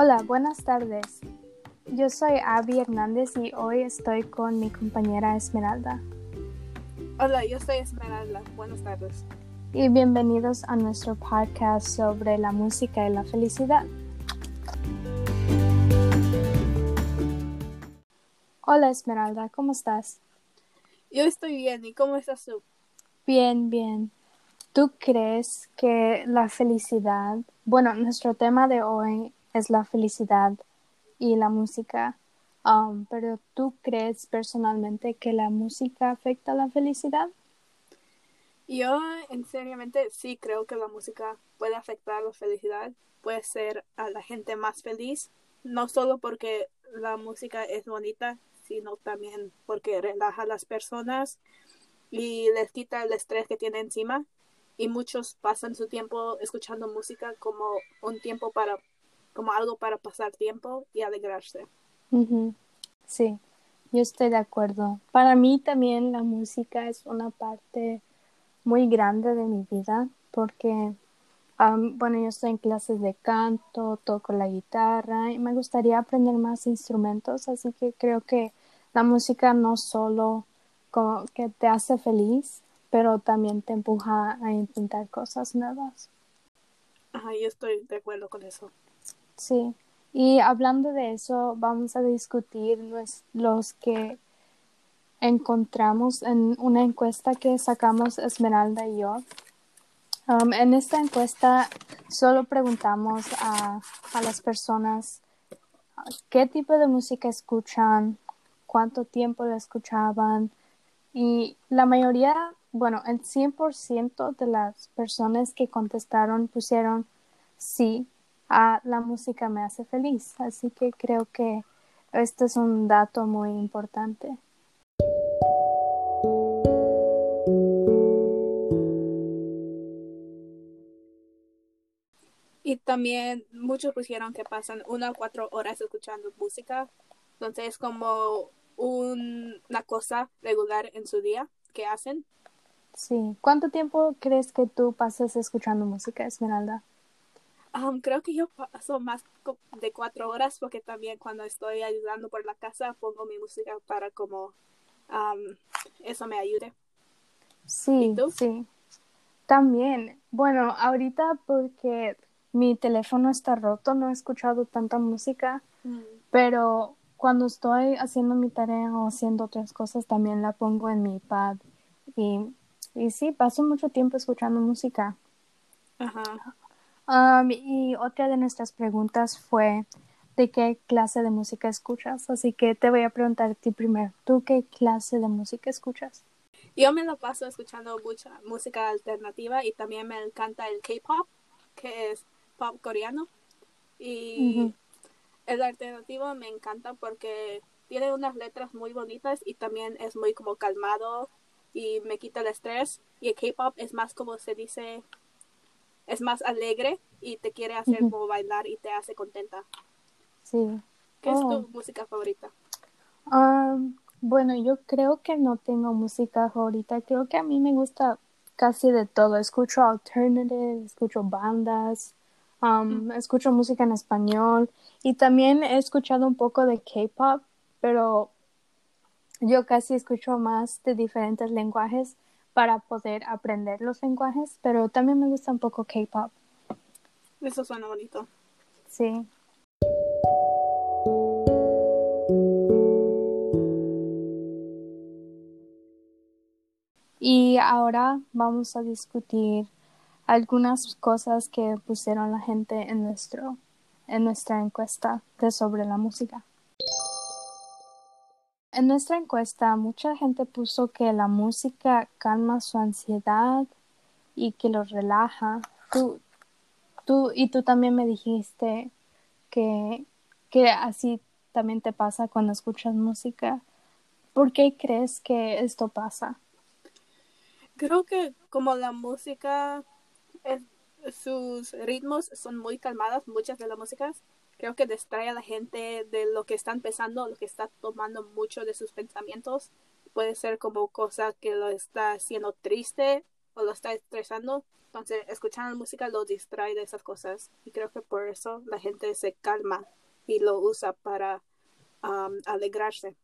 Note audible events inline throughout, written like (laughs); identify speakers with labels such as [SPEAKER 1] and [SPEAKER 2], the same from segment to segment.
[SPEAKER 1] Hola, buenas tardes. Yo soy Abby Hernández y hoy estoy con mi compañera Esmeralda.
[SPEAKER 2] Hola, yo soy Esmeralda. Buenas tardes.
[SPEAKER 1] Y bienvenidos a nuestro podcast sobre la música y la felicidad. Hola Esmeralda, ¿cómo estás?
[SPEAKER 2] Yo estoy bien. ¿Y cómo estás tú?
[SPEAKER 1] Bien, bien. ¿Tú crees que la felicidad, bueno, nuestro tema de hoy es la felicidad y la música, um, pero ¿tú crees personalmente que la música afecta la felicidad?
[SPEAKER 2] Yo, en seriamente, sí creo que la música puede afectar la felicidad, puede ser a la gente más feliz, no solo porque la música es bonita, sino también porque relaja a las personas y les quita el estrés que tiene encima. Y muchos pasan su tiempo escuchando música como un tiempo para, como algo para pasar tiempo y alegrarse.
[SPEAKER 1] Sí, yo estoy de acuerdo. Para mí también la música es una parte muy grande de mi vida porque, bueno, yo estoy en clases de canto, toco la guitarra y me gustaría aprender más instrumentos, así que creo que la música no solo como que te hace feliz, pero también te empuja a intentar cosas nuevas.
[SPEAKER 2] Ajá, yo estoy de acuerdo con eso.
[SPEAKER 1] Sí, y hablando de eso, vamos a discutir los que encontramos en una encuesta que sacamos Esmeralda y yo. Um, en esta encuesta solo preguntamos a, a las personas qué tipo de música escuchan, cuánto tiempo la escuchaban y la mayoría, bueno, el 100% de las personas que contestaron pusieron sí a la música me hace feliz. Así que creo que este es un dato muy importante.
[SPEAKER 2] Y también muchos pusieron que pasan una o cuatro horas escuchando música. Entonces es como una cosa regular en su día que hacen.
[SPEAKER 1] Sí. ¿Cuánto tiempo crees que tú pasas escuchando música, Esmeralda?
[SPEAKER 2] Um, creo que yo paso más de cuatro horas porque también cuando estoy ayudando por la casa pongo mi música para como um, eso me ayude.
[SPEAKER 1] Sí, sí. También, bueno, ahorita porque mi teléfono está roto, no he escuchado tanta música, mm. pero cuando estoy haciendo mi tarea o haciendo otras cosas también la pongo en mi iPad y, y sí, paso mucho tiempo escuchando música.
[SPEAKER 2] Ajá.
[SPEAKER 1] Um, y otra de nuestras preguntas fue de qué clase de música escuchas, así que te voy a preguntar a ti primero, ¿tú qué clase de música escuchas?
[SPEAKER 2] Yo me lo paso escuchando mucha música alternativa y también me encanta el K-pop, que es pop coreano. Y el alternativo me encanta porque tiene unas letras muy bonitas y también es muy como calmado y me quita el estrés. Y el K-pop es más como se dice, es más alegre y te quiere hacer como bailar y te hace contenta.
[SPEAKER 1] Sí.
[SPEAKER 2] ¿Qué es tu oh. música favorita?
[SPEAKER 1] Um, bueno, yo creo que no tengo música favorita. Creo que a mí me gusta casi de todo. Escucho alternative, escucho bandas, Um, escucho música en español y también he escuchado un poco de K-pop, pero yo casi escucho más de diferentes lenguajes para poder aprender los lenguajes, pero también me gusta un poco K-pop.
[SPEAKER 2] Eso suena bonito.
[SPEAKER 1] Sí. Y ahora vamos a discutir algunas cosas que pusieron la gente en nuestro en nuestra encuesta de sobre la música. En nuestra encuesta mucha gente puso que la música calma su ansiedad y que lo relaja. Tú, tú y tú también me dijiste que, que así también te pasa cuando escuchas música. ¿Por qué crees que esto pasa?
[SPEAKER 2] Creo que como la música sus ritmos son muy calmadas, muchas de las músicas. Creo que distrae a la gente de lo que están pensando, lo que está tomando mucho de sus pensamientos. Puede ser como cosa que lo está haciendo triste o lo está estresando, entonces escuchando música lo distrae de esas cosas y creo que por eso la gente se calma y lo usa para alegrarse.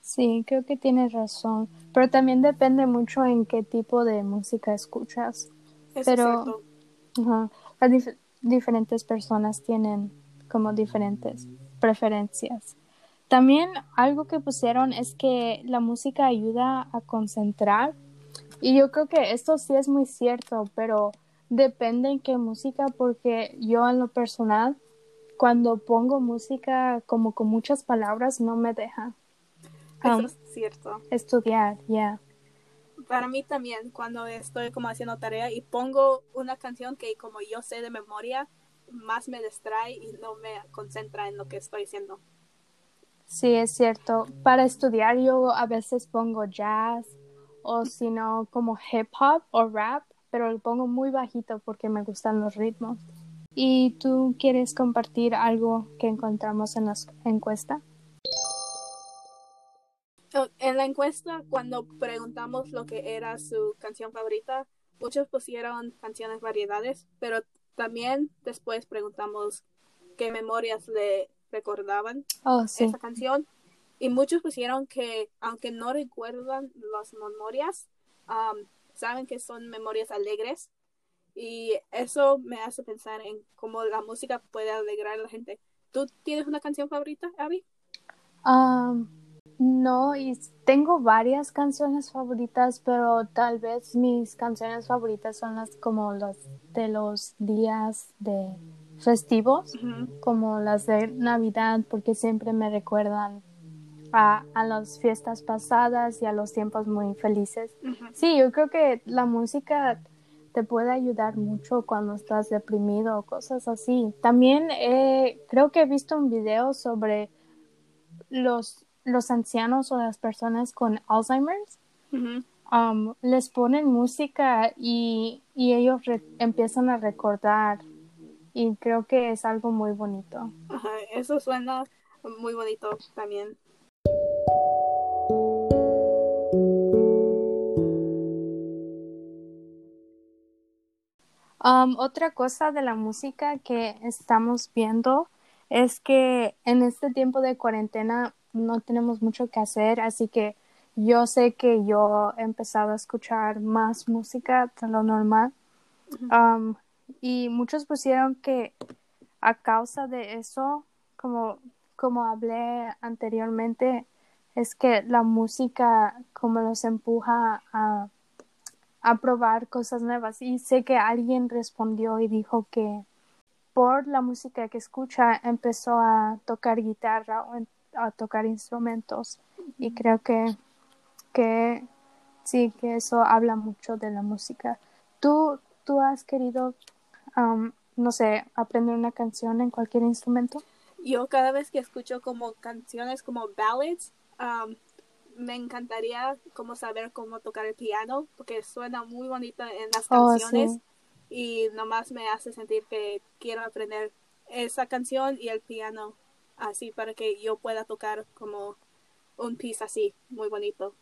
[SPEAKER 1] Sí, creo que tienes razón, pero también depende mucho en qué tipo de música escuchas. pero las diferentes personas tienen como diferentes preferencias. También algo que pusieron es que la música ayuda a concentrar y yo creo que esto sí es muy cierto, pero depende en qué música porque yo en lo personal cuando pongo música como con muchas palabras no me deja.
[SPEAKER 2] Eso um, es cierto.
[SPEAKER 1] Estudiar, ya.
[SPEAKER 2] Para mí también, cuando estoy como haciendo tarea y pongo una canción que como yo sé de memoria, más me distrae y no me concentra en lo que estoy haciendo.
[SPEAKER 1] Sí, es cierto. Para estudiar yo a veces pongo jazz o si no como hip hop o rap, pero lo pongo muy bajito porque me gustan los ritmos. ¿Y tú quieres compartir algo que encontramos en la encuesta?
[SPEAKER 2] En la encuesta, cuando preguntamos lo que era su canción favorita, muchos pusieron canciones variedades, pero también después preguntamos qué memorias le recordaban
[SPEAKER 1] oh,
[SPEAKER 2] esa canción. Y muchos pusieron que, aunque no recuerdan las memorias, um, saben que son memorias alegres y eso me hace pensar en cómo la música puede alegrar a la gente. ¿Tú tienes una canción favorita, Abby?
[SPEAKER 1] Um, no, y tengo varias canciones favoritas, pero tal vez mis canciones favoritas son las como las de los días de festivos, como las de Navidad, porque siempre me recuerdan a, a, las fiestas pasadas y a los tiempos muy felices. Sí, yo creo que la música te puede ayudar mucho cuando estás deprimido o cosas así. También creo que he visto un video sobre los, los ancianos o las personas con Alzheimer's. Um, les ponen música y, y ellos empiezan a recordar y creo que es algo muy bonito.
[SPEAKER 2] eso suena muy bonito también.
[SPEAKER 1] Um, otra cosa de la música que estamos viendo es que en este tiempo de cuarentena no tenemos mucho que hacer, así que yo sé que yo he empezado a escuchar más música de lo normal. Um, y muchos pusieron que a causa de eso, como, como hablé anteriormente, es que la música como los empuja a a probar cosas nuevas. Y sé que alguien respondió y dijo que por la música que escucha empezó a tocar guitarra o a tocar instrumentos. Y creo que, que sí, que eso habla mucho de la música. ¿Tú, tú has querido, um, no sé, aprender una canción en cualquier instrumento?
[SPEAKER 2] Yo cada vez que escucho como canciones como ballads, um, me encantaría como saber cómo tocar el piano porque suena muy bonito en las oh, canciones y nomás me hace sentir que quiero aprender esa canción y el piano así para que yo pueda tocar como un piece así muy bonito.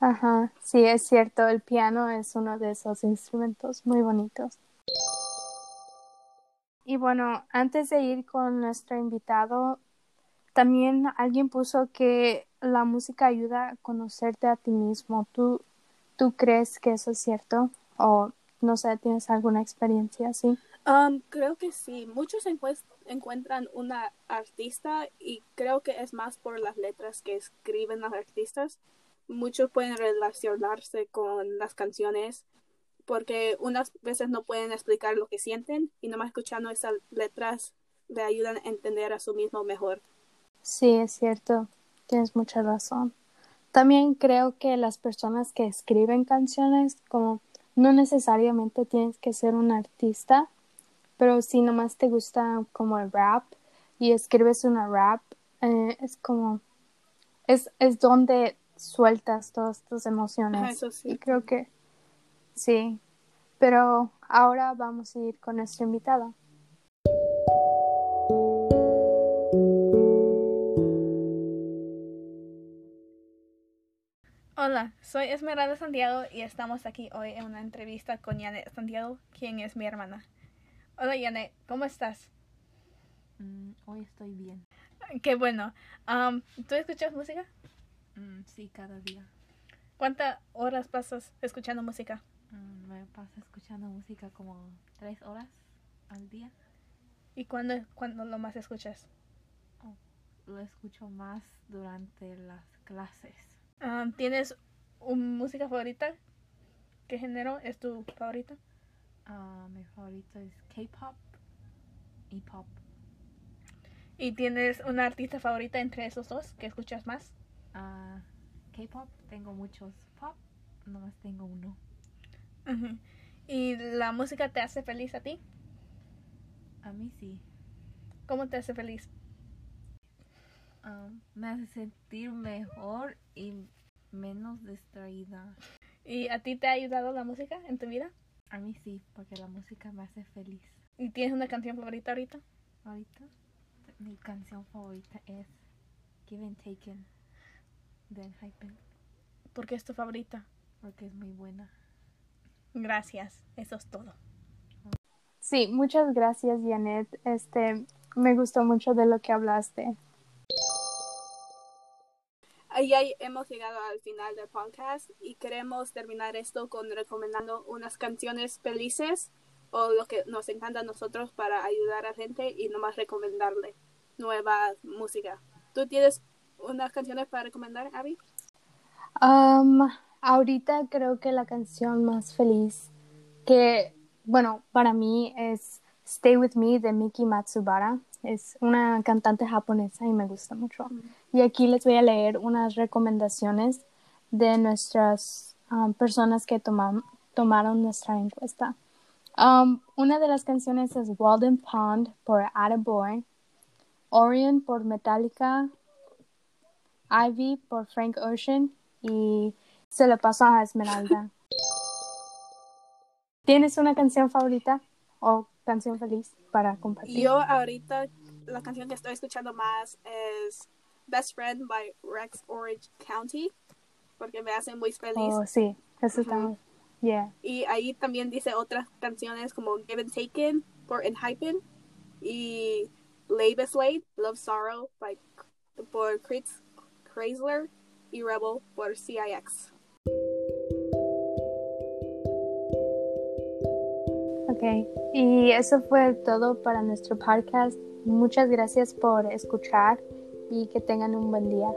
[SPEAKER 1] Ajá, sí, es cierto, el piano es uno de esos instrumentos muy bonitos. Y bueno, antes de ir con nuestro invitado, también alguien puso que la música ayuda a conocerte a ti mismo. ¿Tú, tú crees que eso es cierto? ¿O no sé, tienes alguna experiencia así?
[SPEAKER 2] Um, creo que sí. Muchos encuentran una artista y creo que es más por las letras que escriben los artistas. Muchos pueden relacionarse con las canciones porque unas veces no pueden explicar lo que sienten y nomás escuchando esas letras le ayudan a entender a su mismo mejor.
[SPEAKER 1] Sí, es cierto tienes mucha razón. También creo que las personas que escriben canciones, como no necesariamente tienes que ser un artista, pero si nomás te gusta como el rap y escribes una rap, eh, es como, es, es donde sueltas todas tus emociones. Y creo que sí. Pero ahora vamos a ir con nuestro invitado.
[SPEAKER 2] Hola, soy Esmeralda Santiago y estamos aquí hoy en una entrevista con Janet Santiago, quien es mi hermana. Hola Janet, ¿cómo estás?
[SPEAKER 3] Mm, hoy estoy bien.
[SPEAKER 2] Qué bueno. Um, ¿Tú escuchas música?
[SPEAKER 3] Mm, sí, cada día.
[SPEAKER 2] ¿Cuántas horas pasas escuchando música?
[SPEAKER 3] Mm, me paso escuchando música como tres horas al día.
[SPEAKER 2] ¿Y cuándo, cuándo lo más escuchas?
[SPEAKER 3] Oh, lo escucho más durante las clases.
[SPEAKER 2] Um, ¿Tienes una música favorita? ¿Qué género es tu favorita?
[SPEAKER 3] Ah, mi favorito es K-pop y pop.
[SPEAKER 2] ¿Y tienes una artista favorita entre esos dos que escuchas más?
[SPEAKER 3] Ah, K-pop tengo muchos. Pop nomás tengo uno.
[SPEAKER 2] ¿Y la música te hace feliz a ti?
[SPEAKER 3] A mí sí.
[SPEAKER 2] ¿Cómo te hace feliz?
[SPEAKER 3] Ah, me hace sentir mejor y menos distraída.
[SPEAKER 2] ¿Y a ti te ha ayudado la música en tu vida?
[SPEAKER 3] A mí sí, porque la música me hace feliz.
[SPEAKER 2] ¿Y tienes una canción favorita ahorita?
[SPEAKER 3] Ahorita mi canción favorita es Given Taken de Hypen
[SPEAKER 2] ¿Por qué es tu favorita?
[SPEAKER 3] porque es muy buena.
[SPEAKER 2] Gracias, eso es todo.
[SPEAKER 1] Sí, muchas gracias, Janet. Este, me gustó mucho de lo que hablaste.
[SPEAKER 2] Ahí hemos llegado al final del podcast y queremos terminar esto con recomendando unas canciones felices o lo que nos encanta a nosotros para ayudar a gente y nomás recomendarle nueva música. ¿Tú tienes unas canciones para recomendar, Abby?
[SPEAKER 1] Um, ahorita creo que la canción más feliz que, bueno, para mí es Stay With Me de Miki Matsubara. Es una cantante japonesa y me gusta mucho. Y aquí les voy a leer unas recomendaciones de nuestras um, personas que tomaron nuestra encuesta. Um, una de las canciones es Walden Pond por Attaboy, Orion por Metallica, Ivy por Frank Ocean y se lo paso a Esmeralda. (laughs) ¿Tienes una canción favorita o canción feliz para compartir?
[SPEAKER 2] Yo ahorita la canción que estoy escuchando más es Best Friend by Rex Orange County porque me hace muy feliz.
[SPEAKER 1] Oh, sí, eso está
[SPEAKER 2] Ujú.
[SPEAKER 1] muy- Yeah.
[SPEAKER 2] Y ahí también dice otras canciones como Given Taken por Enhypen y Lave Slade, Love Sorrow by, por Chris Chrysler y Rebel por CIX.
[SPEAKER 1] Y eso fue todo para nuestro podcast. Muchas gracias por escuchar y que tengan un buen día.